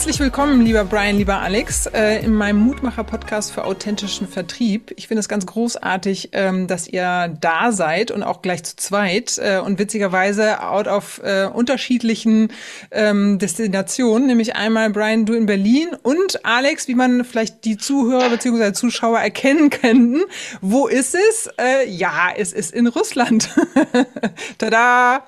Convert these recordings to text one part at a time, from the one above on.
Herzlich willkommen, lieber Brian, lieber Alex, äh, in meinem Mutmacher-Podcast für authentischen Vertrieb. Ich finde es ganz großartig, ähm, dass ihr da seid und auch gleich zu zweit äh, und witzigerweise out of äh, unterschiedlichen ähm, Destinationen, nämlich einmal Brian, du in Berlin und Alex, wie man vielleicht die Zuhörer bzw. Zuschauer erkennen könnten. Wo ist es? Ja, es ist in Russland. Tada!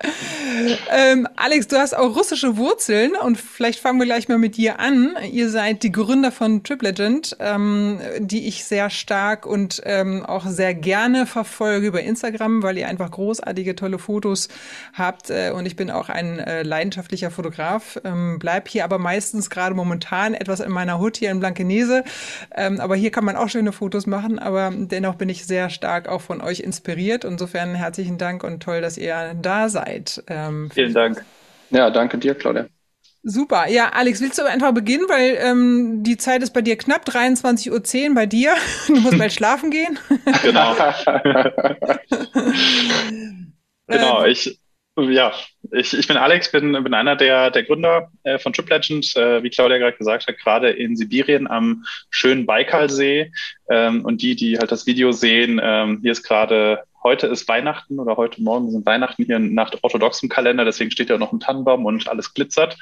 Ähm, Alex, du hast auch russische Wurzeln und vielleicht fangen wir gleich mal mit dir dir an. Ihr seid die Gründer von Trip Legend, ähm, die ich sehr stark und ähm, auch sehr gerne verfolge über Instagram, weil ihr einfach großartige, tolle Fotos habt. Äh, und ich bin auch ein äh, leidenschaftlicher Fotograf. Ähm, bleib hier aber meistens gerade momentan etwas in meiner Hut hier in Blankenese. Ähm, aber hier kann man auch schöne Fotos machen. Aber dennoch bin ich sehr stark auch von euch inspiriert. Insofern herzlichen Dank und toll, dass ihr da seid. Ähm, Vielen Dank. Ja, danke dir, Claudia. Super. Ja, Alex, willst du einfach beginnen, weil ähm, die Zeit ist bei dir knapp, 23.10 Uhr bei dir. Du musst bald schlafen gehen. Genau. genau, ich, ja, ich, ich bin Alex, bin, bin einer der, der Gründer äh, von Trip Legend, äh, wie Claudia gerade gesagt hat, gerade in Sibirien am schönen Baikalsee. Ähm, und die, die halt das Video sehen, ähm, hier ist gerade heute ist Weihnachten oder heute Morgen sind Weihnachten hier nach orthodoxem Kalender, deswegen steht ja noch ein Tannenbaum und alles glitzert.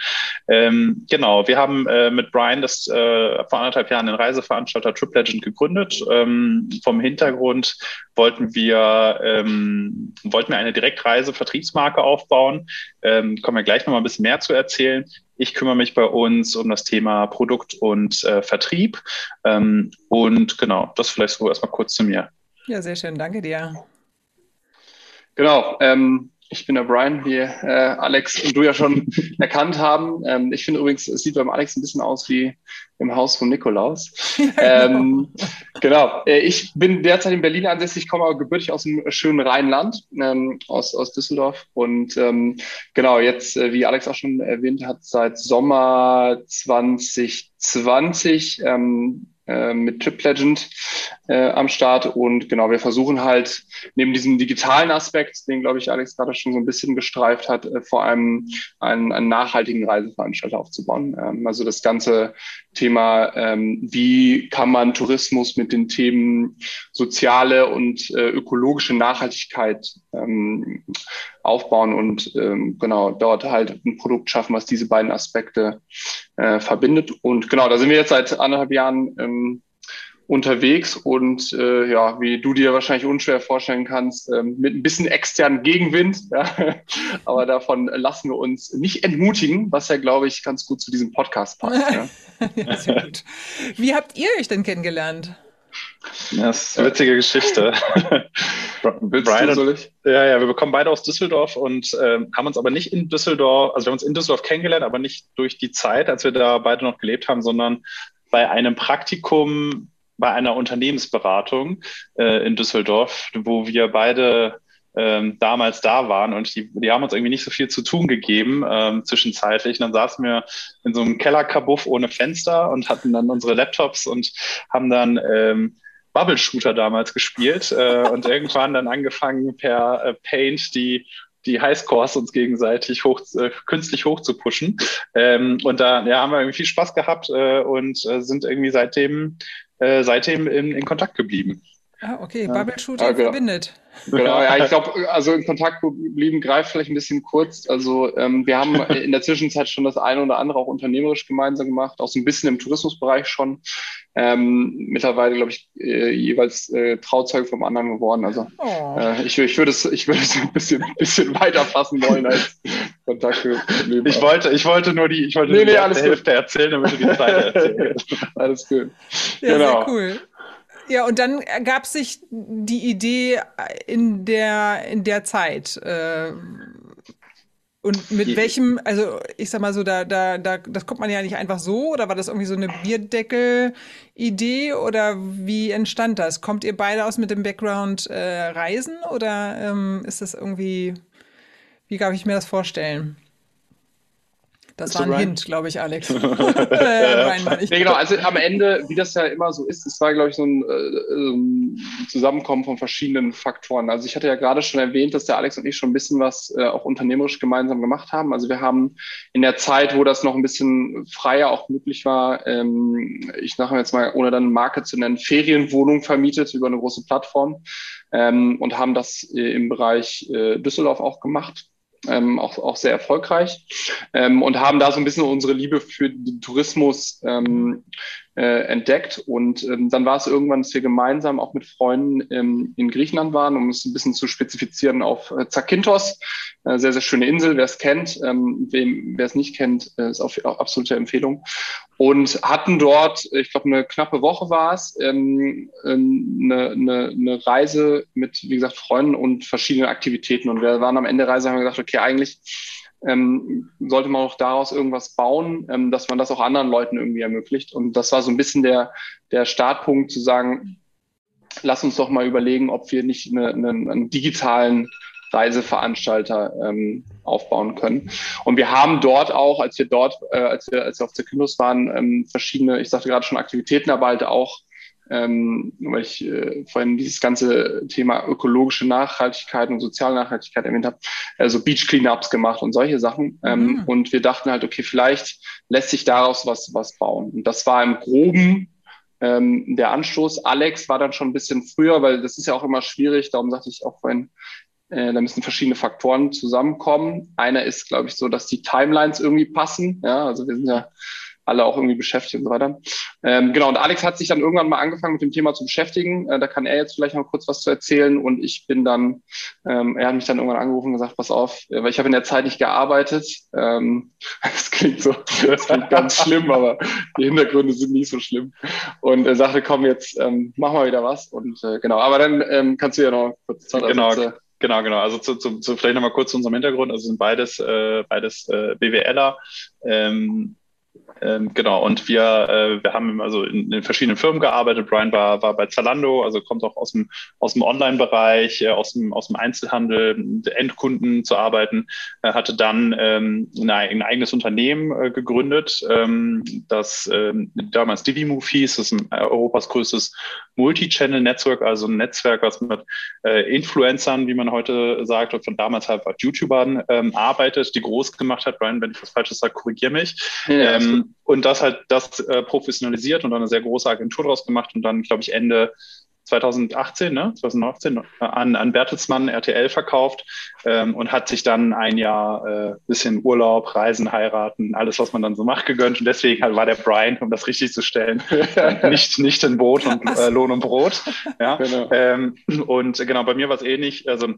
Ähm, genau, wir haben äh, mit Brian das äh, vor anderthalb Jahren den Reiseveranstalter Trip Legend gegründet. Ähm, vom Hintergrund wollten wir, ähm, wollten wir eine Direktreise-Vertriebsmarke aufbauen. Ähm, kommen wir gleich noch mal ein bisschen mehr zu erzählen. Ich kümmere mich bei uns um das Thema Produkt und äh, Vertrieb. Ähm, und genau, das vielleicht so erstmal kurz zu mir. Ja, sehr schön. Danke dir. Genau, ähm, ich bin der Brian, wie äh, Alex und du ja schon erkannt haben. Ähm, ich finde übrigens, es sieht beim Alex ein bisschen aus wie im Haus von Nikolaus. ähm, genau, äh, ich bin derzeit in Berlin ansässig, komme aber gebürtig aus dem schönen Rheinland, ähm, aus, aus Düsseldorf. Und ähm, genau, jetzt, äh, wie Alex auch schon erwähnt hat, seit Sommer 2020 ähm, äh, mit Trip Legend äh, am Start. Und genau, wir versuchen halt neben diesem digitalen Aspekt, den, glaube ich, Alex gerade schon so ein bisschen gestreift hat, äh, vor allem einen, einen nachhaltigen Reiseveranstalter aufzubauen. Ähm, also das ganze Thema, ähm, wie kann man Tourismus mit den Themen soziale und äh, ökologische Nachhaltigkeit ähm, aufbauen und ähm, genau dort halt ein Produkt schaffen, was diese beiden Aspekte äh, verbindet. Und genau, da sind wir jetzt seit anderthalb Jahren ähm, unterwegs und äh, ja, wie du dir wahrscheinlich unschwer vorstellen kannst, ähm, mit ein bisschen externen Gegenwind. Ja? Aber davon lassen wir uns nicht entmutigen, was ja, glaube ich, ganz gut zu diesem Podcast passt. Ja? ja, sehr gut. Wie habt ihr euch denn kennengelernt? Das ist eine witzige Geschichte. Brian du, soll ich? Ja, ja, wir bekommen beide aus Düsseldorf und äh, haben uns aber nicht in Düsseldorf, also wir haben uns in Düsseldorf kennengelernt, aber nicht durch die Zeit, als wir da beide noch gelebt haben, sondern bei einem Praktikum bei einer Unternehmensberatung äh, in Düsseldorf, wo wir beide ähm, damals da waren und die, die haben uns irgendwie nicht so viel zu tun gegeben ähm, zwischenzeitlich. Und dann saßen wir in so einem Kellerkabuff ohne Fenster und hatten dann unsere Laptops und haben dann ähm, Bubble Shooter damals gespielt äh, und irgendwann dann angefangen per äh, Paint die die Highscores uns gegenseitig hoch, äh, künstlich hoch zu pushen. Ähm, und da ja, haben wir irgendwie viel Spaß gehabt äh, und äh, sind irgendwie seitdem äh, seitdem in, in Kontakt geblieben. Ah, okay, Bubble Shooter ja, genau. verbindet. Genau, ja, ich glaube, also in Kontakt geblieben greift vielleicht ein bisschen kurz. Also ähm, wir haben in der Zwischenzeit schon das eine oder andere auch unternehmerisch gemeinsam gemacht, auch so ein bisschen im Tourismusbereich schon. Ähm, mittlerweile, glaube ich, äh, jeweils äh, Trauzeuge vom anderen geworden. Also oh. äh, ich, ich würde es, ich würde es ein bisschen, bisschen weiter fassen wollen als Kontakt geblieben. Ich wollte, ich wollte nur die, ich wollte nee, nee, alles Hälfte erzählen, damit du die Zeit erzählst. alles gut. Ja, genau. sehr cool. Ja, und dann ergab sich die Idee in der, in der Zeit. Äh, und mit welchem, also ich sag mal so, da, da, da, das kommt man ja nicht einfach so, oder war das irgendwie so eine Bierdeckel-Idee oder wie entstand das? Kommt ihr beide aus mit dem Background äh, Reisen oder ähm, ist das irgendwie Wie darf ich mir das vorstellen? Das war ein Hint, glaube ich, Alex. äh, Ryan, ich. Nee, genau, also am Ende, wie das ja immer so ist, es war, glaube ich, so ein äh, Zusammenkommen von verschiedenen Faktoren. Also ich hatte ja gerade schon erwähnt, dass der Alex und ich schon ein bisschen was äh, auch unternehmerisch gemeinsam gemacht haben. Also wir haben in der Zeit, wo das noch ein bisschen freier auch möglich war, ähm, ich sage jetzt mal, ohne dann Marke zu nennen, Ferienwohnungen vermietet über eine große Plattform ähm, und haben das äh, im Bereich äh, Düsseldorf auch gemacht ähm, auch, auch sehr erfolgreich ähm, und haben da so ein bisschen unsere Liebe für den Tourismus ähm, äh, entdeckt. Und ähm, dann war es irgendwann, dass wir gemeinsam auch mit Freunden ähm, in Griechenland waren, um es ein bisschen zu spezifizieren auf äh, Zakynthos. Äh, sehr, sehr schöne Insel, wer es kennt. Ähm, wer es nicht kennt, äh, ist auch, auch absolute Empfehlung. Und hatten dort, ich glaube, eine knappe Woche war es, ähm, ähm, eine, eine, eine Reise mit, wie gesagt, Freunden und verschiedenen Aktivitäten. Und wir waren am Ende der Reise, haben wir gesagt, okay, eigentlich ähm, sollte man auch daraus irgendwas bauen, ähm, dass man das auch anderen Leuten irgendwie ermöglicht. Und das war so ein bisschen der, der Startpunkt zu sagen, lass uns doch mal überlegen, ob wir nicht eine, eine, einen digitalen Reiseveranstalter ähm, aufbauen können. Und wir haben dort auch, als wir dort, äh, als wir, als wir auf der Kynos waren, ähm, verschiedene, ich sagte gerade schon Aktivitäten, aber halt auch ähm, weil ich äh, vorhin dieses ganze Thema ökologische Nachhaltigkeit und soziale Nachhaltigkeit erwähnt habe, also Beach Cleanups gemacht und solche Sachen. Ähm, mhm. Und wir dachten halt, okay, vielleicht lässt sich daraus was, was bauen. Und das war im Groben ähm, der Anstoß. Alex war dann schon ein bisschen früher, weil das ist ja auch immer schwierig, darum sagte ich auch vorhin, äh, da müssen verschiedene Faktoren zusammenkommen. Einer ist, glaube ich, so, dass die Timelines irgendwie passen. Ja, also wir sind ja alle auch irgendwie beschäftigt und so weiter. Ähm, genau, und Alex hat sich dann irgendwann mal angefangen mit dem Thema zu beschäftigen. Äh, da kann er jetzt vielleicht noch kurz was zu erzählen. Und ich bin dann, ähm, er hat mich dann irgendwann angerufen und gesagt, pass auf, äh, weil ich habe in der Zeit nicht gearbeitet. Ähm, das klingt so, das klingt ganz schlimm, aber die Hintergründe sind nicht so schlimm. Und er sagte, komm, jetzt ähm, machen wir wieder was. Und äh, genau, aber dann ähm, kannst du ja noch kurz Zeit Genau. Sätze. Genau, genau. Also zu, zu, zu vielleicht nochmal kurz zu unserem Hintergrund. Also sind beides, äh, beides äh, BWLer. Ähm, ähm, genau, und wir, äh, wir haben also in, in, verschiedenen Firmen gearbeitet. Brian war, war bei Zalando, also kommt auch aus dem, aus dem Online-Bereich, äh, aus, dem, aus dem Einzelhandel, Endkunden zu arbeiten, äh, hatte dann ähm, eine, ein eigenes Unternehmen äh, gegründet, ähm, das ähm, damals Divimove hieß, das ist ein, Europas größtes Multi-Channel-Netzwerk, also ein Netzwerk, was mit äh, Influencern, wie man heute sagt, und von damals halt YouTubern ähm, arbeitet, die groß gemacht hat. Brian, wenn ich was Falsches sage, korrigiere mich. Ja, ähm, und das halt das äh, professionalisiert und dann eine sehr große Agentur draus gemacht und dann, glaube ich, Ende 2018, ne, 2018 äh, an, an Bertelsmann RTL verkauft ähm, und hat sich dann ein Jahr äh, bisschen Urlaub, Reisen, heiraten, alles, was man dann so macht, gegönnt. Und deswegen halt war der Brian, um das richtig zu stellen, nicht, nicht in Boot und äh, Lohn und Brot. Ja? Genau. Ähm, und genau, bei mir war es ähnlich. Also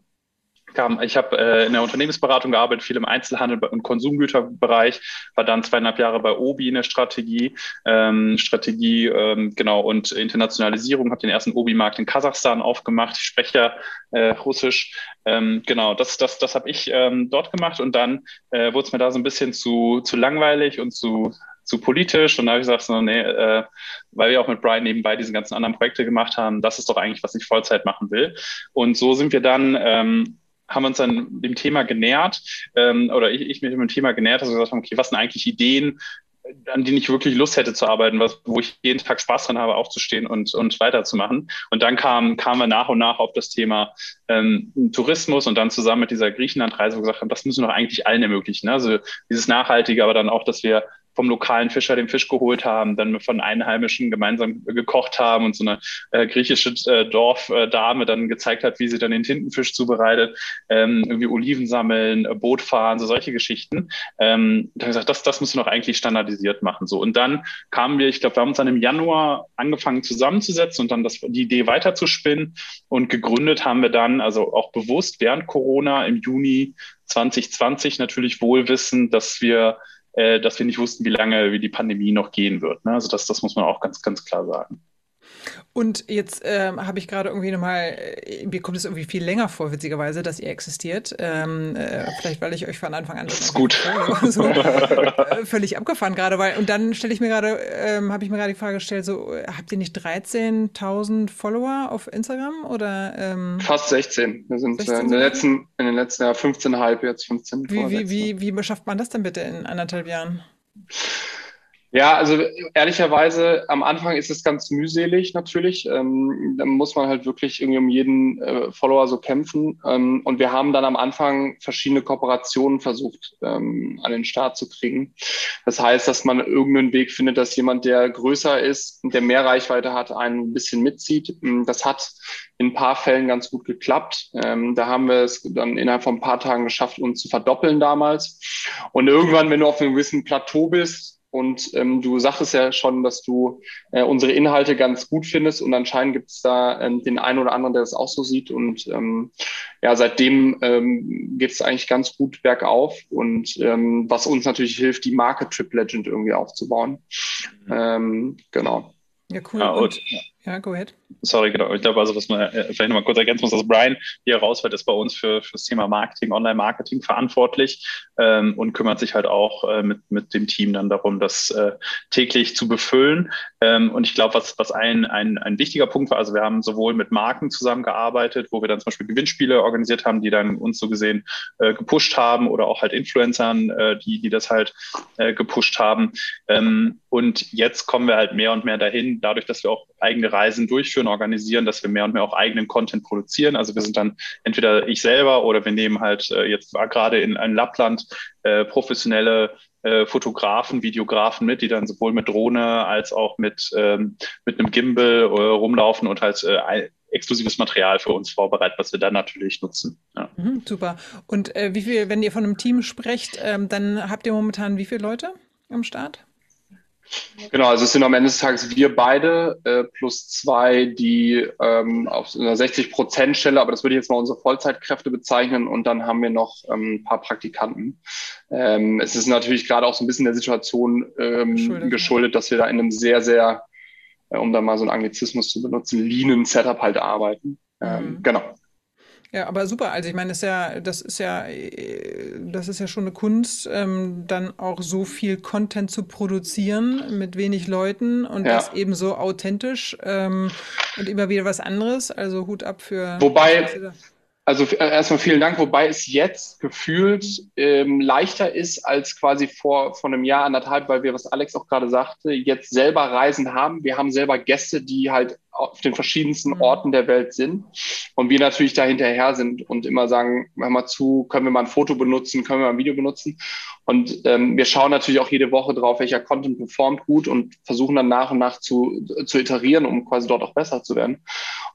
kam, ich habe äh, in der Unternehmensberatung gearbeitet, viel im Einzelhandel und Konsumgüterbereich, war dann zweieinhalb Jahre bei Obi in der Strategie, ähm, Strategie ähm, genau und Internationalisierung, habe den ersten Obi-Markt in Kasachstan aufgemacht. Ich spreche äh, Russisch, ähm, genau. Das, das, das habe ich ähm, dort gemacht und dann äh, wurde es mir da so ein bisschen zu, zu langweilig und zu zu politisch und da habe ich gesagt, so, nee, äh, weil wir auch mit Brian nebenbei diese ganzen anderen Projekte gemacht haben, das ist doch eigentlich, was ich Vollzeit machen will. Und so sind wir dann ähm, haben uns dann dem Thema genähert, ähm, oder ich, ich mich dem Thema genähert, wir gesagt haben, okay, was sind eigentlich Ideen, an denen ich wirklich Lust hätte zu arbeiten, was, wo ich jeden Tag Spaß dran habe, aufzustehen und, und weiterzumachen. Und dann kam, kamen wir nach und nach auf das Thema ähm, Tourismus und dann zusammen mit dieser Griechenland-Reise, wo wir gesagt haben, das müssen wir doch eigentlich allen ermöglichen. Ne? Also dieses Nachhaltige, aber dann auch, dass wir vom lokalen Fischer den Fisch geholt haben, dann von Einheimischen gemeinsam gekocht haben und so eine äh, griechische äh, Dorfdame dann gezeigt hat, wie sie dann den Tintenfisch zubereitet, ähm, irgendwie Oliven sammeln, äh, Boot fahren, so solche Geschichten. Ähm, ich gesagt, das, das müssen wir doch eigentlich standardisiert machen. So. Und dann kamen wir, ich glaube, wir haben uns dann im Januar angefangen zusammenzusetzen und dann das, die Idee weiterzuspinnen und gegründet haben wir dann, also auch bewusst während Corona im Juni 2020 natürlich wohl wissen, dass wir dass wir nicht wussten, wie lange wie die Pandemie noch gehen wird. Ne? Also das, das muss man auch ganz, ganz klar sagen. Und jetzt ähm, habe ich gerade irgendwie nochmal, äh, mir kommt es irgendwie viel länger vor, witzigerweise, dass ihr existiert. Ähm, äh, vielleicht, weil ich euch von Anfang an. Das ist gut. So, äh, völlig abgefahren gerade, weil, und dann stelle ich mir gerade, ähm, habe ich mir gerade die Frage gestellt, so, habt ihr nicht 13.000 Follower auf Instagram oder? Ähm, Fast 16. Wir sind 16 in, den letzten, in den letzten Jahren 15,5, jetzt 15. Wie, wie, wie, wie beschafft man das denn bitte in anderthalb Jahren? Ja, also ehrlicherweise am Anfang ist es ganz mühselig natürlich. Ähm, da muss man halt wirklich irgendwie um jeden äh, Follower so kämpfen. Ähm, und wir haben dann am Anfang verschiedene Kooperationen versucht ähm, an den Start zu kriegen. Das heißt, dass man irgendeinen Weg findet, dass jemand, der größer ist und der mehr Reichweite hat, ein bisschen mitzieht. Ähm, das hat in ein paar Fällen ganz gut geklappt. Ähm, da haben wir es dann innerhalb von ein paar Tagen geschafft, uns zu verdoppeln damals. Und irgendwann, wenn du auf einem gewissen Plateau bist, und ähm, du sagtest ja schon, dass du äh, unsere Inhalte ganz gut findest und anscheinend gibt es da ähm, den einen oder anderen, der das auch so sieht. Und ähm, ja, seitdem ähm, geht es eigentlich ganz gut bergauf und ähm, was uns natürlich hilft, die Marke Trip Legend irgendwie aufzubauen. Mhm. Ähm, genau. Ja, cool. Ja, und, ja, go ahead. Sorry, genau. Ich glaube, also, was man äh, vielleicht nochmal kurz ergänzen muss, dass Brian hier rausfällt, ist bei uns für, für das Thema Marketing, Online-Marketing verantwortlich ähm, und kümmert sich halt auch äh, mit, mit dem Team dann darum, das äh, täglich zu befüllen. Ähm, und ich glaube, was, was ein, ein, ein wichtiger Punkt war, also wir haben sowohl mit Marken zusammengearbeitet, wo wir dann zum Beispiel Gewinnspiele organisiert haben, die dann uns so gesehen äh, gepusht haben oder auch halt Influencern, äh, die, die das halt äh, gepusht haben. Ähm, und jetzt kommen wir halt mehr und mehr dahin, dadurch, dass wir auch eigene Reisen durchführen, organisieren, dass wir mehr und mehr auch eigenen Content produzieren. Also wir sind dann entweder ich selber oder wir nehmen halt äh, jetzt gerade in, in Lappland äh, professionelle äh, Fotografen, Videografen mit, die dann sowohl mit Drohne als auch mit, ähm, mit einem Gimbal äh, rumlaufen und halt äh, exklusives Material für uns vorbereiten, was wir dann natürlich nutzen. Ja. Mhm, super. Und äh, wie viel, wenn ihr von einem Team sprecht, ähm, dann habt ihr momentan wie viele Leute am Start? Genau, also es sind am Ende des Tages wir beide äh, plus zwei, die ähm, auf einer 60-Prozent-Stelle, aber das würde ich jetzt mal unsere Vollzeitkräfte bezeichnen und dann haben wir noch ähm, ein paar Praktikanten. Ähm, es ist natürlich gerade auch so ein bisschen der Situation ähm, geschuldet, dass wir da in einem sehr, sehr, äh, um da mal so einen Anglizismus zu benutzen, leanen Setup halt arbeiten. Ähm, mhm. Genau. Ja, aber super. Also ich meine, das ist ja, das ist ja, das ist ja schon eine Kunst, ähm, dann auch so viel Content zu produzieren mit wenig Leuten und ja. das eben so authentisch ähm, und immer wieder was anderes. Also Hut ab für. Wobei, also äh, erstmal vielen Dank, wobei es jetzt gefühlt ähm, leichter ist als quasi vor, vor einem Jahr, anderthalb, weil wir, was Alex auch gerade sagte, jetzt selber Reisen haben. Wir haben selber Gäste, die halt auf den verschiedensten mhm. Orten der Welt sind. Und wir natürlich da hinterher sind und immer sagen, hör mal zu, können wir mal ein Foto benutzen, können wir mal ein Video benutzen. Und ähm, wir schauen natürlich auch jede Woche drauf, welcher Content performt gut und versuchen dann nach und nach zu, zu iterieren, um quasi dort auch besser zu werden.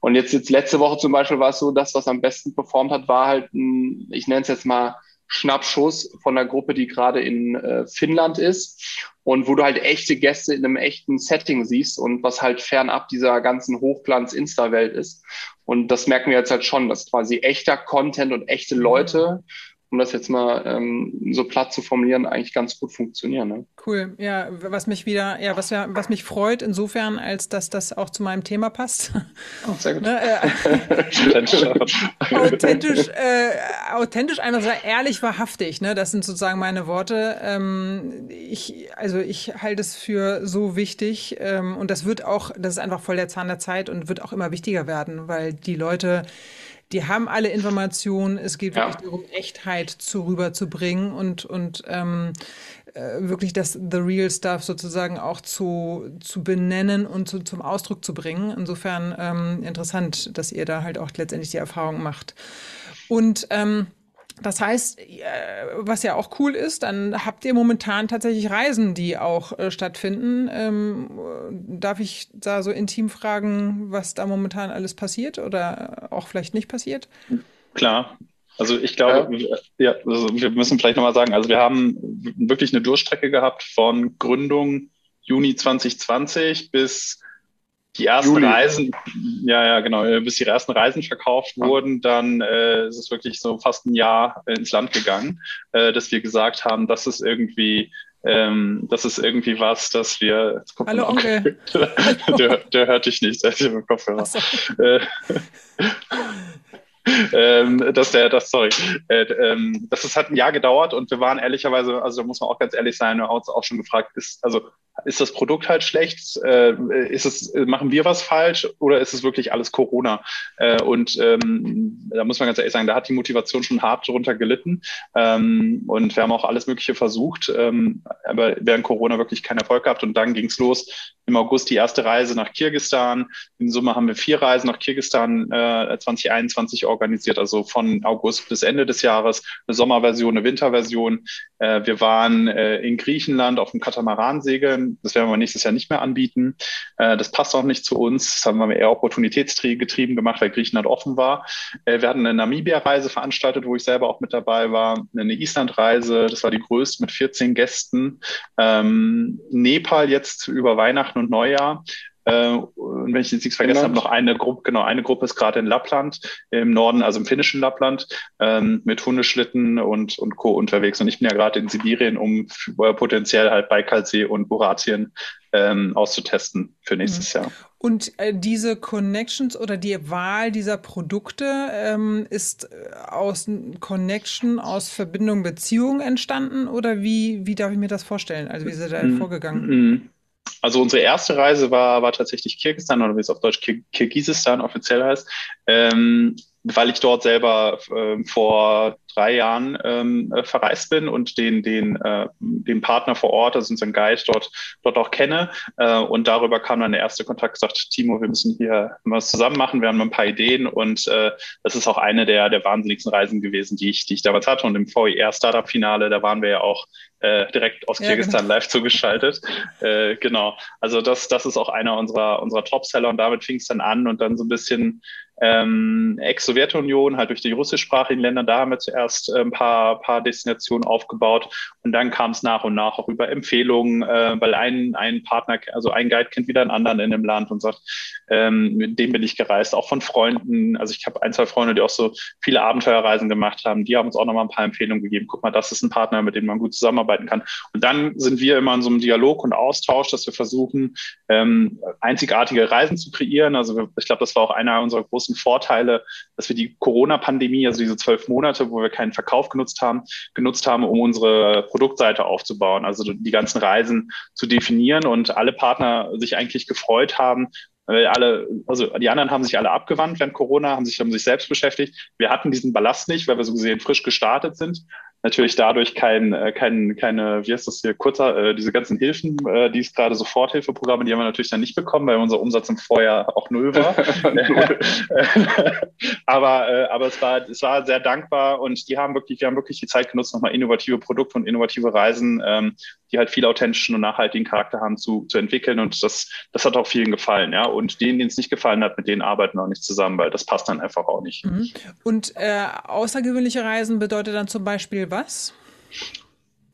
Und jetzt, jetzt letzte Woche zum Beispiel war es so, das, was am besten performt hat, war halt ein, ich nenne es jetzt mal Schnappschuss von einer Gruppe, die gerade in äh, Finnland ist und wo du halt echte Gäste in einem echten Setting siehst und was halt fernab dieser ganzen Hochglanz-Insta-Welt ist. Und das merken wir jetzt halt schon, dass quasi echter Content und echte Leute um das jetzt mal ähm, so platt zu formulieren, eigentlich ganz gut funktionieren. Ne? Cool. Ja, was mich wieder, ja, was, was mich freut, insofern, als dass das auch zu meinem Thema passt. Oh, sehr gut. ne, äh, authentisch, äh, authentisch einerseits ehrlich, wahrhaftig, ne? Das sind sozusagen meine Worte. Ähm, ich, also ich halte es für so wichtig ähm, und das wird auch, das ist einfach voll der Zahn der Zeit und wird auch immer wichtiger werden, weil die Leute die haben alle Informationen. Es geht wirklich ja. darum, Echtheit zu rüberzubringen und, und ähm, äh, wirklich das The Real Stuff sozusagen auch zu, zu benennen und zu, zum Ausdruck zu bringen. Insofern ähm, interessant, dass ihr da halt auch letztendlich die Erfahrung macht. Und ähm, das heißt, äh, was ja auch cool ist, dann habt ihr momentan tatsächlich Reisen, die auch äh, stattfinden. Ähm, darf ich da so intim fragen, was da momentan alles passiert oder auch vielleicht nicht passiert? Klar. Also ich glaube, ja, ja also wir müssen vielleicht nochmal sagen, also wir haben wirklich eine Durchstrecke gehabt von Gründung Juni 2020 bis die ersten Juli. Reisen, ja, ja, genau, äh, bis die ersten Reisen verkauft ja. wurden, dann äh, ist es wirklich so fast ein Jahr ins Land gegangen, äh, dass wir gesagt haben, das ist irgendwie ähm, das ist irgendwie was, dass wir. Hallo Onkel. der, der hört dich nicht, der ist im Kopfhörer. So. Äh, ähm, dass der, das, sorry, äh, ähm, das ist, hat ein Jahr gedauert und wir waren ehrlicherweise, also da muss man auch ganz ehrlich sein, wir haben uns auch schon gefragt, ist, also ist das Produkt halt schlecht? Äh, ist es, machen wir was falsch oder ist es wirklich alles Corona? Äh, und ähm, da muss man ganz ehrlich sagen, da hat die Motivation schon hart drunter gelitten. Ähm, und wir haben auch alles Mögliche versucht, ähm, aber während Corona wirklich keinen Erfolg gehabt. Und dann ging es los. Im August die erste Reise nach Kirgistan. In Summe haben wir vier Reisen nach Kirgistan äh, 2021 organisiert, also von August bis Ende des Jahres. Eine Sommerversion, eine Winterversion. Äh, wir waren äh, in Griechenland auf dem Katamaran segeln das werden wir nächstes Jahr nicht mehr anbieten. Äh, das passt auch nicht zu uns. Das haben wir eher opportunitätsgetrieben gemacht, weil Griechenland offen war. Äh, wir hatten eine Namibia-Reise veranstaltet, wo ich selber auch mit dabei war. Eine Island-Reise, das war die größte mit 14 Gästen. Ähm, Nepal jetzt über Weihnachten und Neujahr. Äh, und wenn ich jetzt nichts vergessen habe, noch eine Gruppe, genau, eine Gruppe ist gerade in Lappland, im Norden, also im finnischen Lappland, ähm, mit Hundeschlitten und, und Co. unterwegs. Und ich bin ja gerade in Sibirien, um potenziell halt Baikalsee und Buratien ähm, auszutesten für nächstes mhm. Jahr. Und äh, diese Connections oder die Wahl dieser Produkte ähm, ist äh, aus Connection, aus Verbindung, Beziehung entstanden oder wie, wie darf ich mir das vorstellen? Also wie ist da mhm. vorgegangen? Mhm. Also unsere erste Reise war, war tatsächlich Kirgisistan oder wie es auf Deutsch Kir Kirgisistan offiziell heißt, ähm, weil ich dort selber äh, vor drei Jahren ähm, äh, verreist bin und den, den, äh, den Partner vor Ort, also unseren Guide dort, dort auch kenne. Äh, und darüber kam dann der erste Kontakt, gesagt, Timo, wir müssen hier was zusammen machen. Wir haben ein paar Ideen und äh, das ist auch eine der, der wahnsinnigsten Reisen gewesen, die ich, die ich damals hatte. Und im VIR Startup Finale, da waren wir ja auch äh, direkt aus ja, Kirgisistan genau. live zugeschaltet. äh, genau. Also das, das ist auch einer unserer, unserer Top-Seller und damit fing es dann an und dann so ein bisschen ähm, Ex-Sowjetunion, halt durch die russischsprachigen Länder, da haben wir zuerst äh, ein paar, paar Destinationen aufgebaut und dann kam es nach und nach auch über Empfehlungen, äh, weil ein, ein Partner, also ein Guide kennt wieder einen anderen in dem Land und sagt, ähm, mit dem bin ich gereist, auch von Freunden. Also ich habe ein, zwei Freunde, die auch so viele Abenteuerreisen gemacht haben, die haben uns auch nochmal ein paar Empfehlungen gegeben. Guck mal, das ist ein Partner, mit dem man gut zusammenarbeiten kann. Und dann sind wir immer in so einem Dialog und Austausch, dass wir versuchen, ähm, einzigartige Reisen zu kreieren. Also ich glaube, das war auch einer unserer großen großen Vorteile, dass wir die Corona-Pandemie, also diese zwölf Monate, wo wir keinen Verkauf genutzt haben, genutzt haben, um unsere Produktseite aufzubauen, also die ganzen Reisen zu definieren und alle Partner sich eigentlich gefreut haben, weil alle, also die anderen haben sich alle abgewandt während Corona, haben sich um sich selbst beschäftigt. Wir hatten diesen Ballast nicht, weil wir so gesehen frisch gestartet sind natürlich dadurch kein, äh, kein, keine, wie heißt das hier, kurzer, äh, diese ganzen Hilfen, äh, die es gerade Soforthilfeprogramme, die haben wir natürlich dann nicht bekommen, weil unser Umsatz im Vorjahr auch null war. aber aber es war, es war sehr dankbar und die haben wirklich, wir haben wirklich die Zeit genutzt, nochmal innovative Produkte und innovative Reisen, ähm, die halt viel authentischen und nachhaltigen Charakter haben, zu, zu entwickeln. Und das, das hat auch vielen gefallen, ja. Und denen, denen es nicht gefallen hat, mit denen arbeiten wir auch nicht zusammen, weil das passt dann einfach auch nicht. Mhm. Und äh, außergewöhnliche Reisen bedeutet dann zum Beispiel was?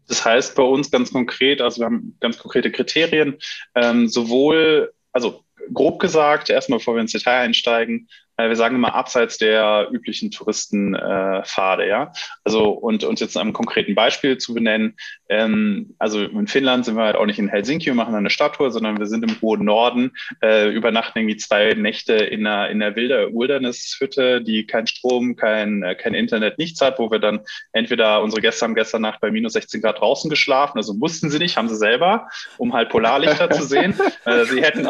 Das heißt bei uns ganz konkret, also wir haben ganz konkrete Kriterien, ähm, sowohl, also grob gesagt, erstmal bevor wir ins Detail einsteigen, äh, wir sagen immer abseits der üblichen Touristenpfade, äh, ja. Also und uns jetzt einem konkreten Beispiel zu benennen. Ähm, also in Finnland sind wir halt auch nicht in Helsinki und machen eine Stadttour, sondern wir sind im hohen Norden, äh, übernachten irgendwie zwei Nächte in einer, in einer wilder Wilderness-Hütte, die kein Strom, kein, äh, kein Internet, nichts hat, wo wir dann entweder unsere Gäste haben gestern Nacht bei minus 16 Grad draußen geschlafen, also mussten sie nicht, haben sie selber, um halt Polarlichter zu sehen. Äh, sie hätten,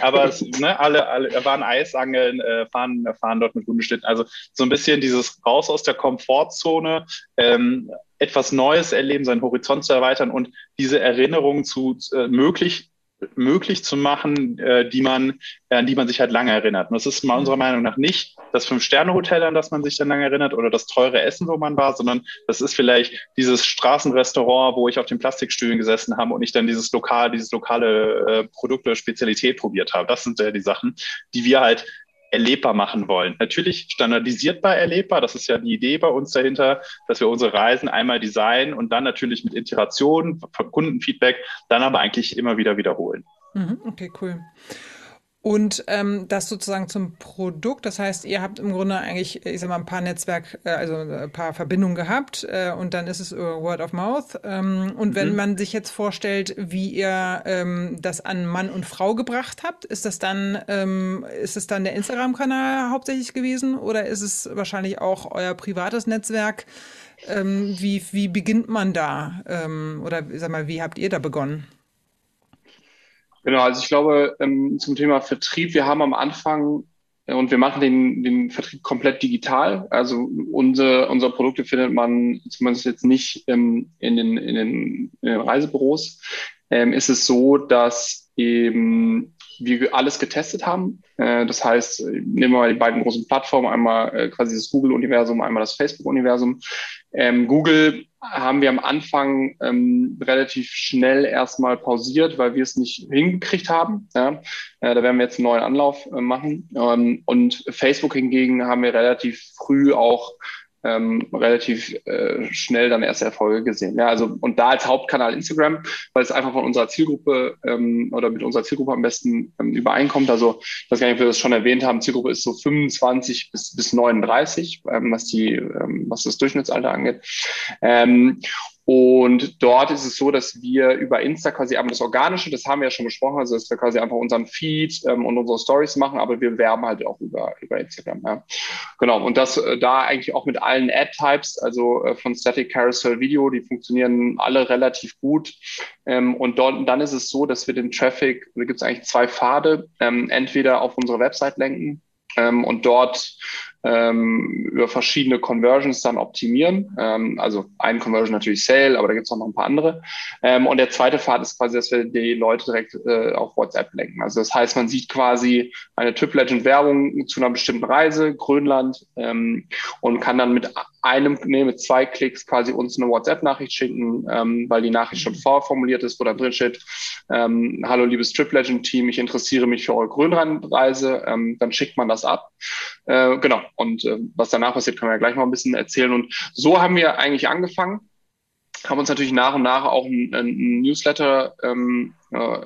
aber ne, alle, alle waren Eisangeln, äh, fahren fahren, dort mit Hundeschlitten. Also so ein bisschen dieses raus aus der Komfortzone, ähm, etwas Neues erleben, seinen Horizont zu erweitern und diese Erinnerungen zu äh, möglich möglich zu machen, äh, die man, an die man sich halt lange erinnert. Und das ist mal unserer Meinung nach nicht das Fünf-Sterne-Hotel, an das man sich dann lange erinnert oder das teure Essen, wo man war, sondern das ist vielleicht dieses Straßenrestaurant, wo ich auf den Plastikstühlen gesessen habe und ich dann dieses lokal, dieses lokale äh, Produkt oder Spezialität probiert habe. Das sind ja die Sachen, die wir halt erlebbar machen wollen. Natürlich standardisierbar erlebbar, das ist ja die Idee bei uns dahinter, dass wir unsere Reisen einmal designen und dann natürlich mit Iteration, Kundenfeedback, dann aber eigentlich immer wieder wiederholen. Mhm, okay, cool. Und ähm, das sozusagen zum Produkt. Das heißt, ihr habt im Grunde eigentlich, ich sag mal, ein paar Netzwerk, äh, also ein paar Verbindungen gehabt äh, und dann ist es Word of Mouth. Ähm, und mhm. wenn man sich jetzt vorstellt, wie ihr ähm, das an Mann und Frau gebracht habt, ist das dann, ähm, ist es dann der Instagram-Kanal hauptsächlich gewesen oder ist es wahrscheinlich auch euer privates Netzwerk? Ähm, wie, wie beginnt man da? Ähm, oder sag mal, wie habt ihr da begonnen? Genau, also ich glaube, ähm, zum Thema Vertrieb, wir haben am Anfang äh, und wir machen den, den Vertrieb komplett digital. Also unsere, unsere Produkte findet man zumindest jetzt nicht ähm, in, den, in, den, in den Reisebüros. Ähm, ist es so, dass eben wir alles getestet haben. Äh, das heißt, nehmen wir mal die beiden großen Plattformen, einmal äh, quasi das Google-Universum, einmal das Facebook-Universum. Ähm, Google haben wir am Anfang ähm, relativ schnell erstmal pausiert, weil wir es nicht hingekriegt haben. Äh, da werden wir jetzt einen neuen Anlauf äh, machen. Ähm, und Facebook hingegen haben wir relativ früh auch ähm, relativ äh, schnell dann erste Erfolge gesehen. Ja, also und da als Hauptkanal Instagram, weil es einfach von unserer Zielgruppe ähm, oder mit unserer Zielgruppe am besten ähm, übereinkommt. Also ich weiß gar nicht, ob wir das schon erwähnt haben. Zielgruppe ist so 25 bis, bis 39, ähm, was die, ähm, was das Durchschnittsalter angeht. Ähm, und dort ist es so, dass wir über Insta quasi einmal das Organische, das haben wir ja schon besprochen, also dass wir quasi einfach unseren Feed ähm, und unsere Stories machen, aber wir werben halt auch über, über Instagram. Ja. Genau, und das äh, da eigentlich auch mit allen Ad-Types, also äh, von Static Carousel Video, die funktionieren alle relativ gut. Ähm, und dort, dann ist es so, dass wir den Traffic, da gibt es eigentlich zwei Pfade, ähm, entweder auf unsere Website lenken, ähm, und dort ähm, über verschiedene Conversions dann optimieren. Ähm, also ein Conversion natürlich Sale, aber da gibt es noch ein paar andere. Ähm, und der zweite Pfad ist quasi, dass wir die Leute direkt äh, auf WhatsApp lenken. Also das heißt, man sieht quasi eine Trip Legend Werbung zu einer bestimmten Reise, Grönland, ähm, und kann dann mit einem, nee, mit zwei Klicks quasi uns eine WhatsApp-Nachricht schicken, ähm, weil die Nachricht schon vorformuliert ist, wo da drin steht, ähm, hallo liebes Trip Legend Team, ich interessiere mich für eure Grönlandreise, ähm, dann schickt man das ab. Äh, genau. Und äh, was danach passiert, können wir ja gleich mal ein bisschen erzählen. Und so haben wir eigentlich angefangen haben uns natürlich nach und nach auch ein, ein Newsletter ähm, äh,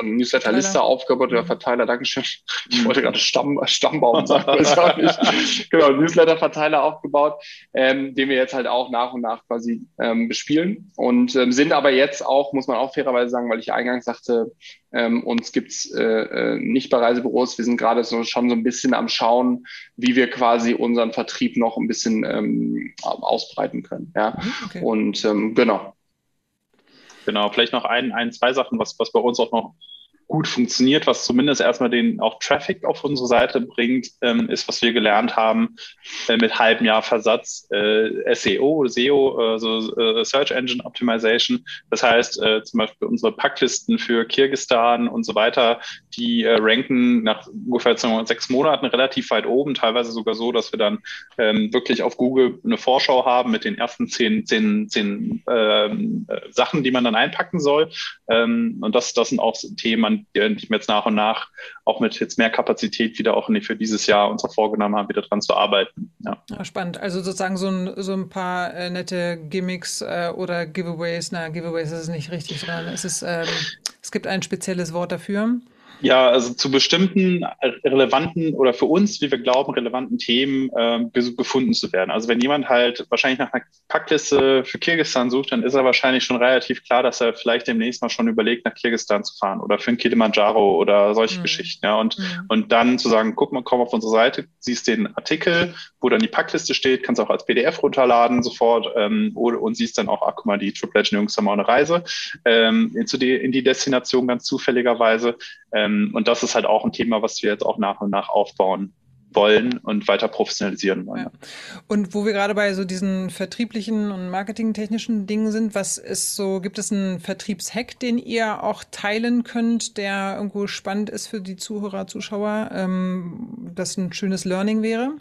ähm, Newsletterliste aufgebaut oder Verteiler, Dankeschön. Ich mhm. wollte gerade Stamm, Stammbaum sagen, weiß auch nicht. genau, Newsletter-Verteiler aufgebaut, ähm, den wir jetzt halt auch nach und nach quasi ähm, bespielen und ähm, sind aber jetzt auch, muss man auch fairerweise sagen, weil ich eingangs sagte, ähm, uns gibt's äh, äh, nicht bei Reisebüros. Wir sind gerade so, schon so ein bisschen am Schauen, wie wir quasi unseren Vertrieb noch ein bisschen ähm, ausbreiten können. Ja, mhm, okay. und ähm, genau. Genau, vielleicht noch ein, ein, zwei Sachen, was, was bei uns auch noch gut funktioniert, was zumindest erstmal den auch Traffic auf unsere Seite bringt, ähm, ist, was wir gelernt haben äh, mit halbem Jahr Versatz äh, SEO, SEO, also äh, Search Engine Optimization. Das heißt, äh, zum Beispiel unsere Packlisten für Kirgistan und so weiter, die äh, ranken nach ungefähr sechs Monaten relativ weit oben, teilweise sogar so, dass wir dann ähm, wirklich auf Google eine Vorschau haben mit den ersten zehn, zehn, zehn ähm, äh, Sachen, die man dann einpacken soll. Ähm, und das, das sind auch Themen, die, wir jetzt nach und nach auch mit jetzt mehr Kapazität wieder auch für dieses Jahr uns auch vorgenommen haben, wieder dran zu arbeiten. Ja. ja spannend. Also sozusagen so ein, so ein paar äh, nette Gimmicks äh, oder Giveaways. Na, Giveaways ist es nicht richtig, sondern es ist, ähm, es gibt ein spezielles Wort dafür. Ja, also zu bestimmten relevanten oder für uns, wie wir glauben, relevanten Themen äh, gefunden zu werden. Also wenn jemand halt wahrscheinlich nach einer Packliste für Kirgisistan sucht, dann ist er wahrscheinlich schon relativ klar, dass er vielleicht demnächst mal schon überlegt, nach Kirgisistan zu fahren oder für ein Kilimanjaro oder solche mhm. Geschichten. Ja, und, mhm. und dann zu sagen, guck mal, komm auf unsere Seite, siehst den Artikel, wo dann die Packliste steht, kannst auch als PDF runterladen sofort ähm, und siehst dann auch, ach guck mal, die Trip Legend Jungs haben auch eine Reise ähm, in, die, in die Destination ganz zufälligerweise. Ähm, und das ist halt auch ein Thema, was wir jetzt auch nach und nach aufbauen wollen und weiter professionalisieren wollen. Ja. Und wo wir gerade bei so diesen vertrieblichen und marketingtechnischen Dingen sind, was ist so, gibt es einen Vertriebshack, den ihr auch teilen könnt, der irgendwo spannend ist für die Zuhörer, Zuschauer, ähm, das ein schönes Learning wäre?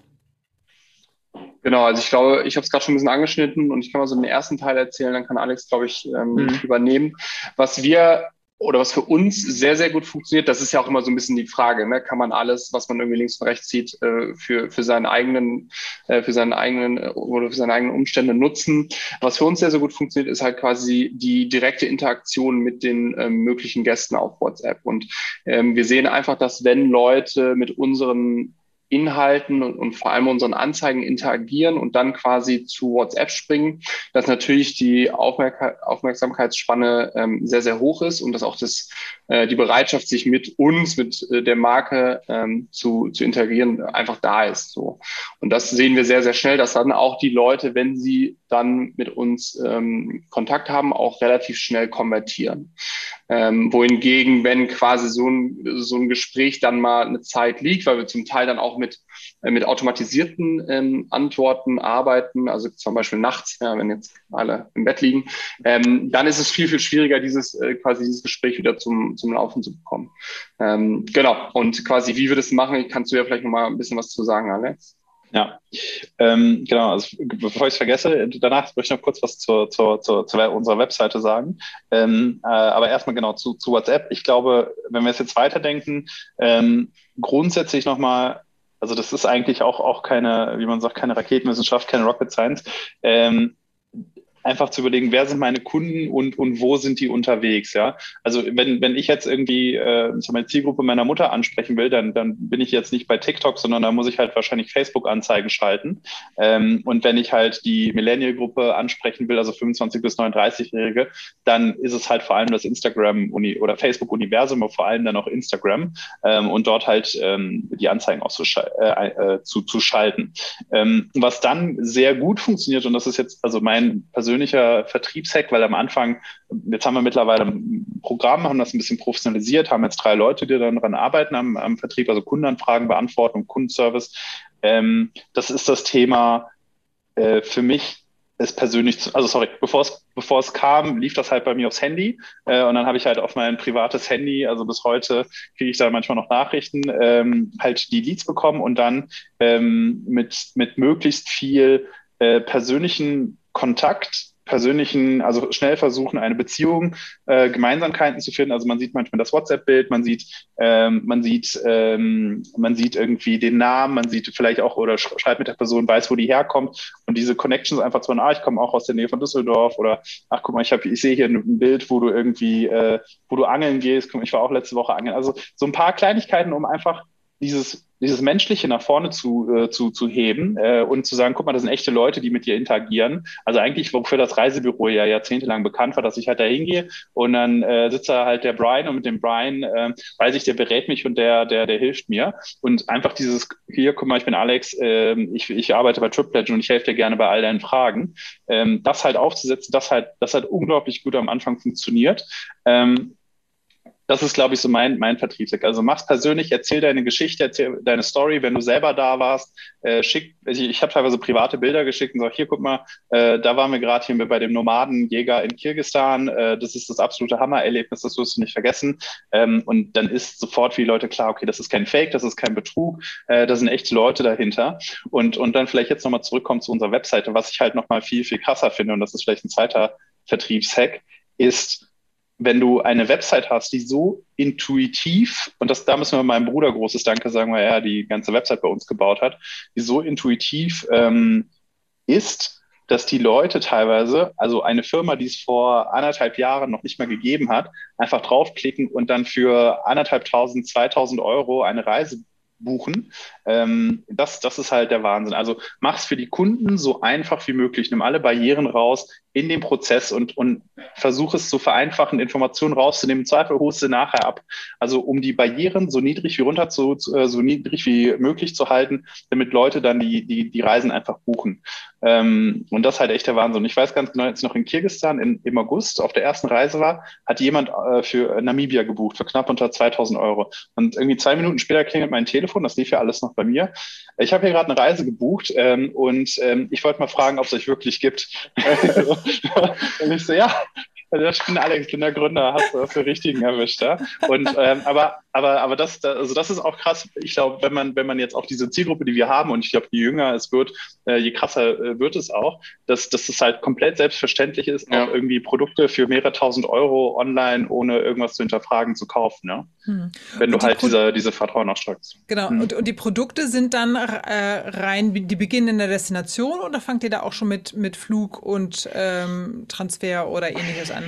Genau, also ich glaube, ich habe es gerade schon ein bisschen angeschnitten und ich kann mal so den ersten Teil erzählen, dann kann Alex, glaube ich, ähm, mhm. übernehmen. Was wir oder was für uns sehr, sehr gut funktioniert, das ist ja auch immer so ein bisschen die Frage, ne? kann man alles, was man irgendwie links und rechts sieht, äh, für, für seinen eigenen, äh, für seinen eigenen äh, oder für seine eigenen Umstände nutzen. Was für uns sehr, sehr gut funktioniert, ist halt quasi die direkte Interaktion mit den ähm, möglichen Gästen auf WhatsApp. Und ähm, wir sehen einfach, dass wenn Leute mit unseren Inhalten und, und vor allem unseren Anzeigen interagieren und dann quasi zu WhatsApp springen, dass natürlich die Aufmerk Aufmerksamkeitsspanne ähm, sehr, sehr hoch ist und dass auch das, äh, die Bereitschaft, sich mit uns, mit äh, der Marke ähm, zu, zu interagieren, einfach da ist. So. Und das sehen wir sehr, sehr schnell, dass dann auch die Leute, wenn sie dann mit uns ähm, Kontakt haben, auch relativ schnell konvertieren. Ähm, wohingegen, wenn quasi so ein, so ein Gespräch dann mal eine Zeit liegt, weil wir zum Teil dann auch mit, äh, mit automatisierten ähm, Antworten arbeiten, also zum Beispiel nachts, ja, wenn jetzt alle im Bett liegen, ähm, dann ist es viel, viel schwieriger, dieses äh, quasi dieses Gespräch wieder zum, zum Laufen zu bekommen. Ähm, genau. Und quasi, wie wir das machen, kannst du ja vielleicht noch mal ein bisschen was zu sagen, Alex. Ja, ähm, genau. Also bevor ich es vergesse, danach möchte ich noch kurz was zur, zur, zur, zu unserer Webseite sagen. Ähm, äh, aber erstmal genau zu, zu WhatsApp. Ich glaube, wenn wir es jetzt weiterdenken, ähm, grundsätzlich nochmal, also das ist eigentlich auch, auch keine, wie man sagt, keine Raketenwissenschaft, keine Rocket Science. Ähm, einfach zu überlegen, wer sind meine Kunden und, und wo sind die unterwegs, ja. Also wenn, wenn ich jetzt irgendwie äh, meine Zielgruppe meiner Mutter ansprechen will, dann, dann bin ich jetzt nicht bei TikTok, sondern da muss ich halt wahrscheinlich Facebook-Anzeigen schalten. Ähm, und wenn ich halt die Millennial-Gruppe ansprechen will, also 25 bis 39-Jährige, dann ist es halt vor allem das Instagram uni oder Facebook-Universum, aber vor allem dann auch Instagram ähm, und dort halt ähm, die Anzeigen auch zu, äh, äh, zu, zu schalten. Ähm, was dann sehr gut funktioniert, und das ist jetzt also mein persönlicher persönlicher Vertriebshack, weil am Anfang, jetzt haben wir mittlerweile ein Programm, haben das ein bisschen professionalisiert, haben jetzt drei Leute, die dann daran arbeiten am, am Vertrieb, also Kundenanfragen beantworten und Kundenservice. Ähm, das ist das Thema äh, für mich es persönlich, also sorry, bevor es, bevor es kam, lief das halt bei mir aufs Handy äh, und dann habe ich halt auf mein privates Handy, also bis heute kriege ich da manchmal noch Nachrichten, ähm, halt die Leads bekommen und dann ähm, mit, mit möglichst viel äh, persönlichen Kontakt persönlichen, also schnell versuchen, eine Beziehung, äh, Gemeinsamkeiten zu finden. Also man sieht manchmal das WhatsApp-Bild, man sieht, ähm, man sieht, ähm, man sieht irgendwie den Namen, man sieht vielleicht auch oder sch schreibt mit der Person, weiß, wo die herkommt und diese Connections einfach zu, ah, ich komme auch aus der Nähe von Düsseldorf oder ach guck mal, ich habe, ich sehe hier ein Bild, wo du irgendwie, äh, wo du angeln gehst. Ich war auch letzte Woche angeln. Also so ein paar Kleinigkeiten, um einfach dieses dieses Menschliche nach vorne zu, äh, zu, zu heben äh, und zu sagen, guck mal, das sind echte Leute, die mit dir interagieren. Also eigentlich, wofür das Reisebüro ja jahrzehntelang bekannt war, dass ich halt da hingehe und dann äh, sitzt da halt der Brian und mit dem Brian äh, weiß ich, der berät mich und der, der, der hilft mir. Und einfach dieses, hier, guck mal, ich bin Alex, äh, ich, ich arbeite bei TripPledge und ich helfe dir gerne bei all deinen Fragen. Ähm, das halt aufzusetzen, das halt, das hat unglaublich gut am Anfang funktioniert. Ähm, das ist, glaube ich, so mein, mein Vertriebsweg. Also mach's persönlich, erzähl deine Geschichte, erzähl deine Story, wenn du selber da warst. Äh, schick, ich, ich habe teilweise private Bilder geschickt und sag, hier, guck mal, äh, da waren wir gerade hier bei dem Nomadenjäger in Kirgistan. Äh, das ist das absolute Hammererlebnis, das wirst du nicht vergessen. Ähm, und dann ist sofort für die Leute klar, okay, das ist kein Fake, das ist kein Betrug, äh, da sind echte Leute dahinter. Und, und dann vielleicht jetzt nochmal zurückkommen zu unserer Webseite, was ich halt nochmal viel, viel krasser finde, und das ist vielleicht ein zweiter Vertriebshack, ist, wenn du eine Website hast, die so intuitiv, und das, da müssen wir meinem Bruder großes Danke sagen, weil er die ganze Website bei uns gebaut hat, die so intuitiv ähm, ist, dass die Leute teilweise, also eine Firma, die es vor anderthalb Jahren noch nicht mal gegeben hat, einfach draufklicken und dann für anderthalbtausend, zweitausend Euro eine Reise buchen. Ähm, das, das ist halt der Wahnsinn. Also mach es für die Kunden so einfach wie möglich. Nimm alle Barrieren raus in dem Prozess und, und versuch es zu vereinfachen, Informationen rauszunehmen. Im Zweifel holst du nachher ab. Also um die Barrieren so niedrig wie runter zu, äh, so niedrig wie möglich zu halten, damit Leute dann die, die, die Reisen einfach buchen. Ähm, und das ist halt echt der Wahnsinn. Ich weiß ganz genau, ich noch in Kirgisistan in, im August auf der ersten Reise war, hat jemand äh, für Namibia gebucht, für knapp unter 2000 Euro. Und irgendwie zwei Minuten später klingelt mein Telefon, das lief ja alles noch bei mir. Ich habe hier gerade eine Reise gebucht ähm, und ähm, ich wollte mal fragen, ob es euch wirklich gibt. und ich so, ja, also ich bin Alex, bin der Gründer, hast du das für richtigen erwischt. Ja? Und, ähm, aber aber, aber das, also das ist auch krass. Ich glaube, wenn man, wenn man jetzt auch diese Zielgruppe, die wir haben, und ich glaube, je jünger es wird, äh, je krasser äh, wird es auch, dass, dass es halt komplett selbstverständlich ist, ja. auch irgendwie Produkte für mehrere tausend Euro online ohne irgendwas zu hinterfragen zu kaufen. Ne? Hm. Wenn und du halt Pro diese, diese Vertrauen ausstrahlst. Genau. Hm. Und, und die Produkte sind dann äh, rein, die beginnen in der Destination oder fangt ihr da auch schon mit, mit Flug und ähm, Transfer oder ähnliches an?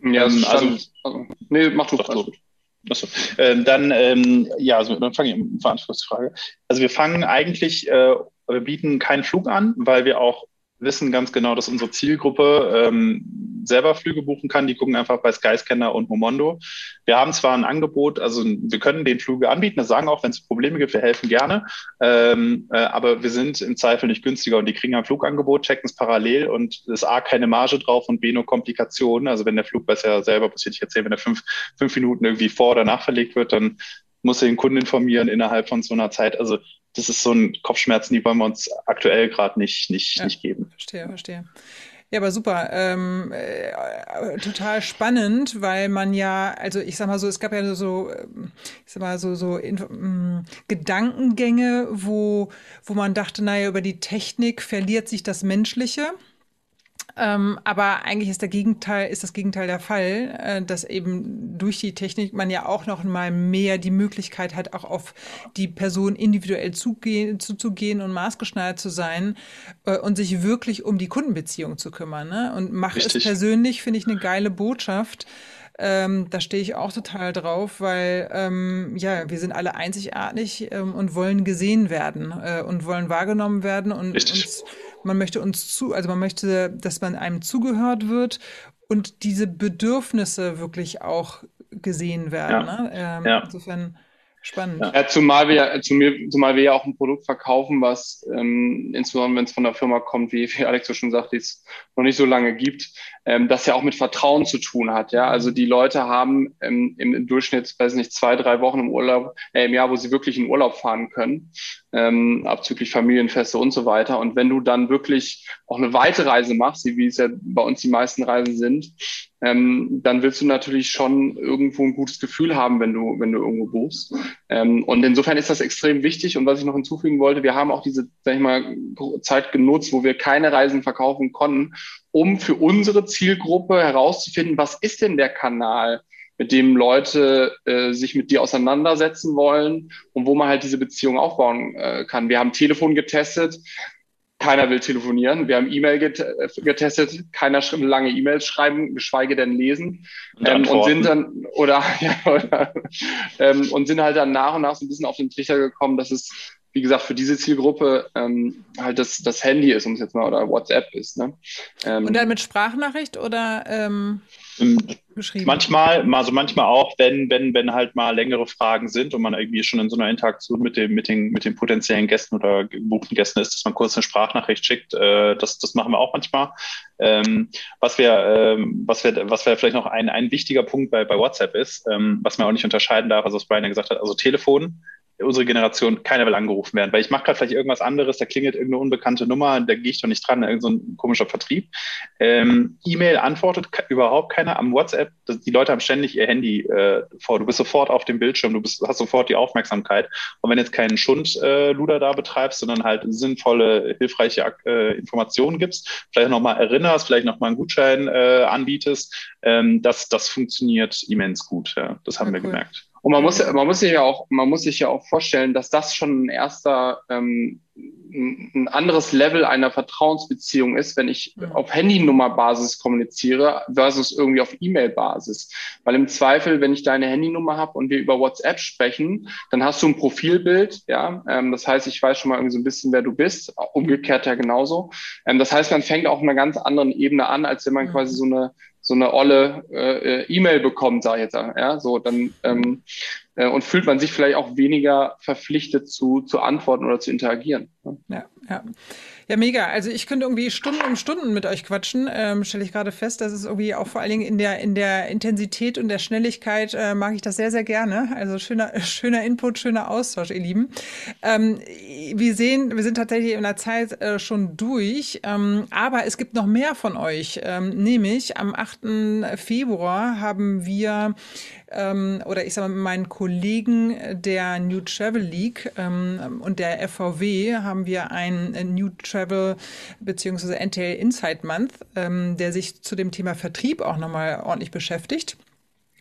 Ja, ähm, also, also, nee, mach du. Achso. Achso. Ähm, dann, ähm, ja, also dann fange ich mit Verantwortungsfrage. Also wir fangen eigentlich, äh, wir bieten keinen Flug an, weil wir auch wissen ganz genau, dass unsere Zielgruppe ähm, selber Flüge buchen kann. Die gucken einfach bei Skyscanner und Momondo. Wir haben zwar ein Angebot, also wir können den Flüge anbieten, das sagen auch, wenn es Probleme gibt, wir helfen gerne. Ähm, äh, aber wir sind im Zweifel nicht günstiger und die kriegen ein Flugangebot, checken es parallel und ist A, keine Marge drauf und B, nur Komplikationen. Also wenn der Flug besser ja selber passiert, ich erzähle, wenn er fünf, fünf Minuten irgendwie vor oder nach verlegt wird, dann muss er den Kunden informieren innerhalb von so einer Zeit. Also das ist so ein Kopfschmerzen, die wollen wir uns aktuell gerade nicht, nicht, ja, nicht geben. Verstehe, verstehe. Ja, aber super. Ähm, äh, total spannend, weil man ja, also ich sag mal so, es gab ja so, ähm, ich sag mal so, so in, ähm, Gedankengänge, wo, wo man dachte, naja, über die Technik verliert sich das Menschliche. Ähm, aber eigentlich ist der Gegenteil, ist das Gegenteil der Fall, äh, dass eben durch die Technik man ja auch noch mal mehr die Möglichkeit hat, auch auf die Person individuell zugehen, zuzugehen und maßgeschneidert zu sein äh, und sich wirklich um die Kundenbeziehung zu kümmern. Ne? Und mach Richtig. es persönlich, finde ich eine geile Botschaft. Ähm, da stehe ich auch total drauf, weil ähm, ja, wir sind alle einzigartig ähm, und wollen gesehen werden äh, und wollen wahrgenommen werden und Richtig. uns man möchte uns zu, also man möchte, dass man einem zugehört wird und diese Bedürfnisse wirklich auch gesehen werden. Ja. Ne? Ähm, ja. Insofern Spannend. Ja, zumal, wir, zumal wir ja auch ein Produkt verkaufen, was ähm, insbesondere wenn es von der Firma kommt, wie, wie Alex so schon sagt, die es noch nicht so lange gibt, ähm, das ja auch mit Vertrauen zu tun hat. Ja, also die Leute haben ähm, im Durchschnitt, weiß nicht, zwei, drei Wochen im Urlaub, äh, im Jahr, wo sie wirklich in Urlaub fahren können, ähm, abzüglich Familienfeste und so weiter. Und wenn du dann wirklich auch eine weite Reise machst, wie es ja bei uns die meisten Reisen sind, ähm, dann willst du natürlich schon irgendwo ein gutes Gefühl haben, wenn du, wenn du irgendwo buchst. Ähm, und insofern ist das extrem wichtig. Und was ich noch hinzufügen wollte, wir haben auch diese, sag ich mal, Zeit genutzt, wo wir keine Reisen verkaufen konnten, um für unsere Zielgruppe herauszufinden, was ist denn der Kanal, mit dem Leute äh, sich mit dir auseinandersetzen wollen und wo man halt diese Beziehung aufbauen äh, kann. Wir haben Telefon getestet, keiner will telefonieren. Wir haben E-Mail getestet, keiner lange E-Mails schreiben, geschweige denn lesen. Ähm, und sind dann, oder, ja, oder ähm, und sind halt dann nach und nach so ein bisschen auf den Trichter gekommen, dass es, wie gesagt, für diese Zielgruppe ähm, halt das, das Handy ist, um es jetzt mal, oder WhatsApp ist. Ne? Ähm, und dann mit Sprachnachricht oder ähm geschrieben? Manchmal, also manchmal auch, wenn, wenn, wenn halt mal längere Fragen sind und man irgendwie schon in so einer Interaktion mit dem, mit den, mit den potenziellen Gästen oder gebuchten Gästen ist, dass man kurz eine Sprachnachricht schickt. Äh, das, das machen wir auch manchmal. Ähm, was wir, ähm, was wir, was wir vielleicht noch ein, ein wichtiger Punkt bei, bei WhatsApp ist, ähm, was man auch nicht unterscheiden darf, also was Brian ja gesagt hat, also Telefon unsere Generation, keiner will angerufen werden, weil ich mache gerade vielleicht irgendwas anderes, da klingelt irgendeine unbekannte Nummer, da gehe ich doch nicht dran, irgend so ein komischer Vertrieb. Ähm, E-Mail antwortet überhaupt keiner. Am WhatsApp, das, die Leute haben ständig ihr Handy äh, vor. Du bist sofort auf dem Bildschirm, du bist, hast sofort die Aufmerksamkeit. Und wenn jetzt keinen Schundluder äh, da betreibst, sondern halt sinnvolle, hilfreiche äh, Informationen gibst, vielleicht nochmal erinnerst, vielleicht nochmal einen Gutschein äh, anbietest, ähm, das, das funktioniert immens gut. Ja. Das haben ja, wir cool. gemerkt. Und man muss, man muss sich ja auch, man muss sich ja auch vorstellen, dass das schon ein erster, ähm, ein anderes Level einer Vertrauensbeziehung ist, wenn ich auf Handynummerbasis kommuniziere versus irgendwie auf E-Mail-Basis. Weil im Zweifel, wenn ich deine Handynummer habe und wir über WhatsApp sprechen, dann hast du ein Profilbild, ja. Ähm, das heißt, ich weiß schon mal irgendwie so ein bisschen, wer du bist. Umgekehrt ja genauso. Ähm, das heißt, man fängt auf einer ganz anderen Ebene an, als wenn man quasi so eine so eine olle äh, E-Mail bekommt, sage ich jetzt, ja, so dann ähm, äh, und fühlt man sich vielleicht auch weniger verpflichtet zu, zu antworten oder zu interagieren. Ja, ja. Ja, mega. Also ich könnte irgendwie Stunden um Stunden mit euch quatschen, ähm, stelle ich gerade fest. Das ist irgendwie auch vor allen Dingen in der, in der Intensität und der Schnelligkeit äh, mag ich das sehr, sehr gerne. Also schöner, schöner Input, schöner Austausch, ihr Lieben. Ähm, wir sehen, wir sind tatsächlich in der Zeit äh, schon durch, ähm, aber es gibt noch mehr von euch. Ähm, nämlich am 8. Februar haben wir ähm, oder ich sage mal mit meinen Kollegen der New Travel League ähm, und der FVW haben wir ein New Travel bzw. NTL Insight Month, ähm, der sich zu dem Thema Vertrieb auch nochmal ordentlich beschäftigt.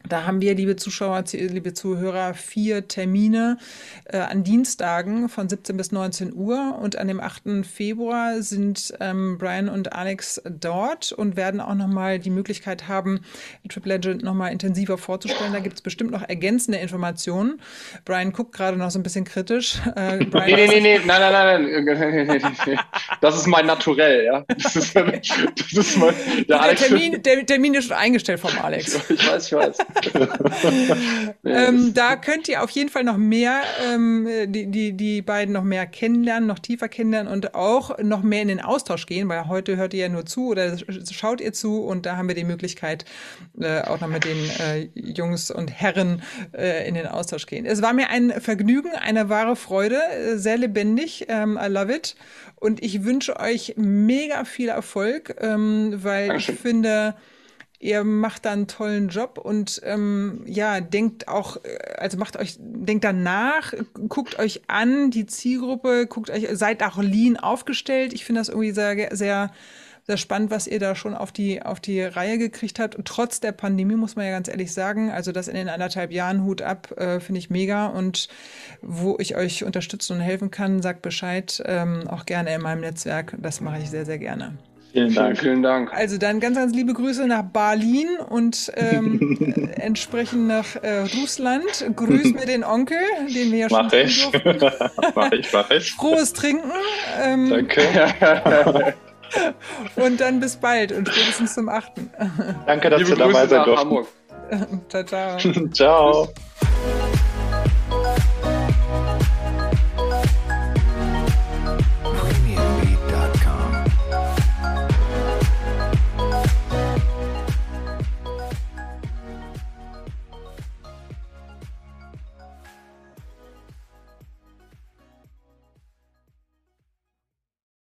Da haben wir, liebe Zuschauer, liebe Zuhörer, vier Termine äh, an Dienstagen von 17 bis 19 Uhr. Und an dem 8. Februar sind ähm, Brian und Alex dort und werden auch nochmal die Möglichkeit haben, Triple Legend nochmal intensiver vorzustellen. Da gibt es bestimmt noch ergänzende Informationen. Brian guckt gerade noch so ein bisschen kritisch. Äh, Brian, nee, nee, nee, nee, nein, nein, nein, nein, nein, Das ist mein Naturell, ja. Das ist, das ist mein, der, der, Termin, der Termin ist schon eingestellt vom Alex. Ich weiß, ich weiß. ähm, da könnt ihr auf jeden Fall noch mehr, ähm, die, die, die beiden noch mehr kennenlernen, noch tiefer kennenlernen und auch noch mehr in den Austausch gehen, weil heute hört ihr ja nur zu oder schaut ihr zu und da haben wir die Möglichkeit, äh, auch noch mit den äh, Jungs und Herren äh, in den Austausch gehen. Es war mir ein Vergnügen, eine wahre Freude, äh, sehr lebendig. Ähm, I love it. Und ich wünsche euch mega viel Erfolg, ähm, weil Dankeschön. ich finde, ihr macht da einen tollen Job und ähm, ja, denkt auch, äh, also macht euch, denkt danach, guckt euch an, die Zielgruppe, guckt euch, seid auch lean aufgestellt. Ich finde das irgendwie sehr, sehr, sehr spannend, was ihr da schon auf die, auf die Reihe gekriegt habt. Und trotz der Pandemie muss man ja ganz ehrlich sagen, also das in den anderthalb Jahren Hut ab, äh, finde ich mega. Und wo ich euch unterstützen und helfen kann, sagt Bescheid, ähm, auch gerne in meinem Netzwerk. Das mache ich sehr, sehr gerne. Vielen Dank. Vielen Dank. Also dann ganz, ganz liebe Grüße nach Berlin und ähm, entsprechend nach äh, Russland. Grüß mir den Onkel, den wir ja schon mach ich. mach ich, mach ich. Frohes Trinken. Ähm, Danke. und dann bis bald und spätestens zum 8. Danke, dass liebe du dabei sein durften. ciao, ciao. ciao. Tschüss.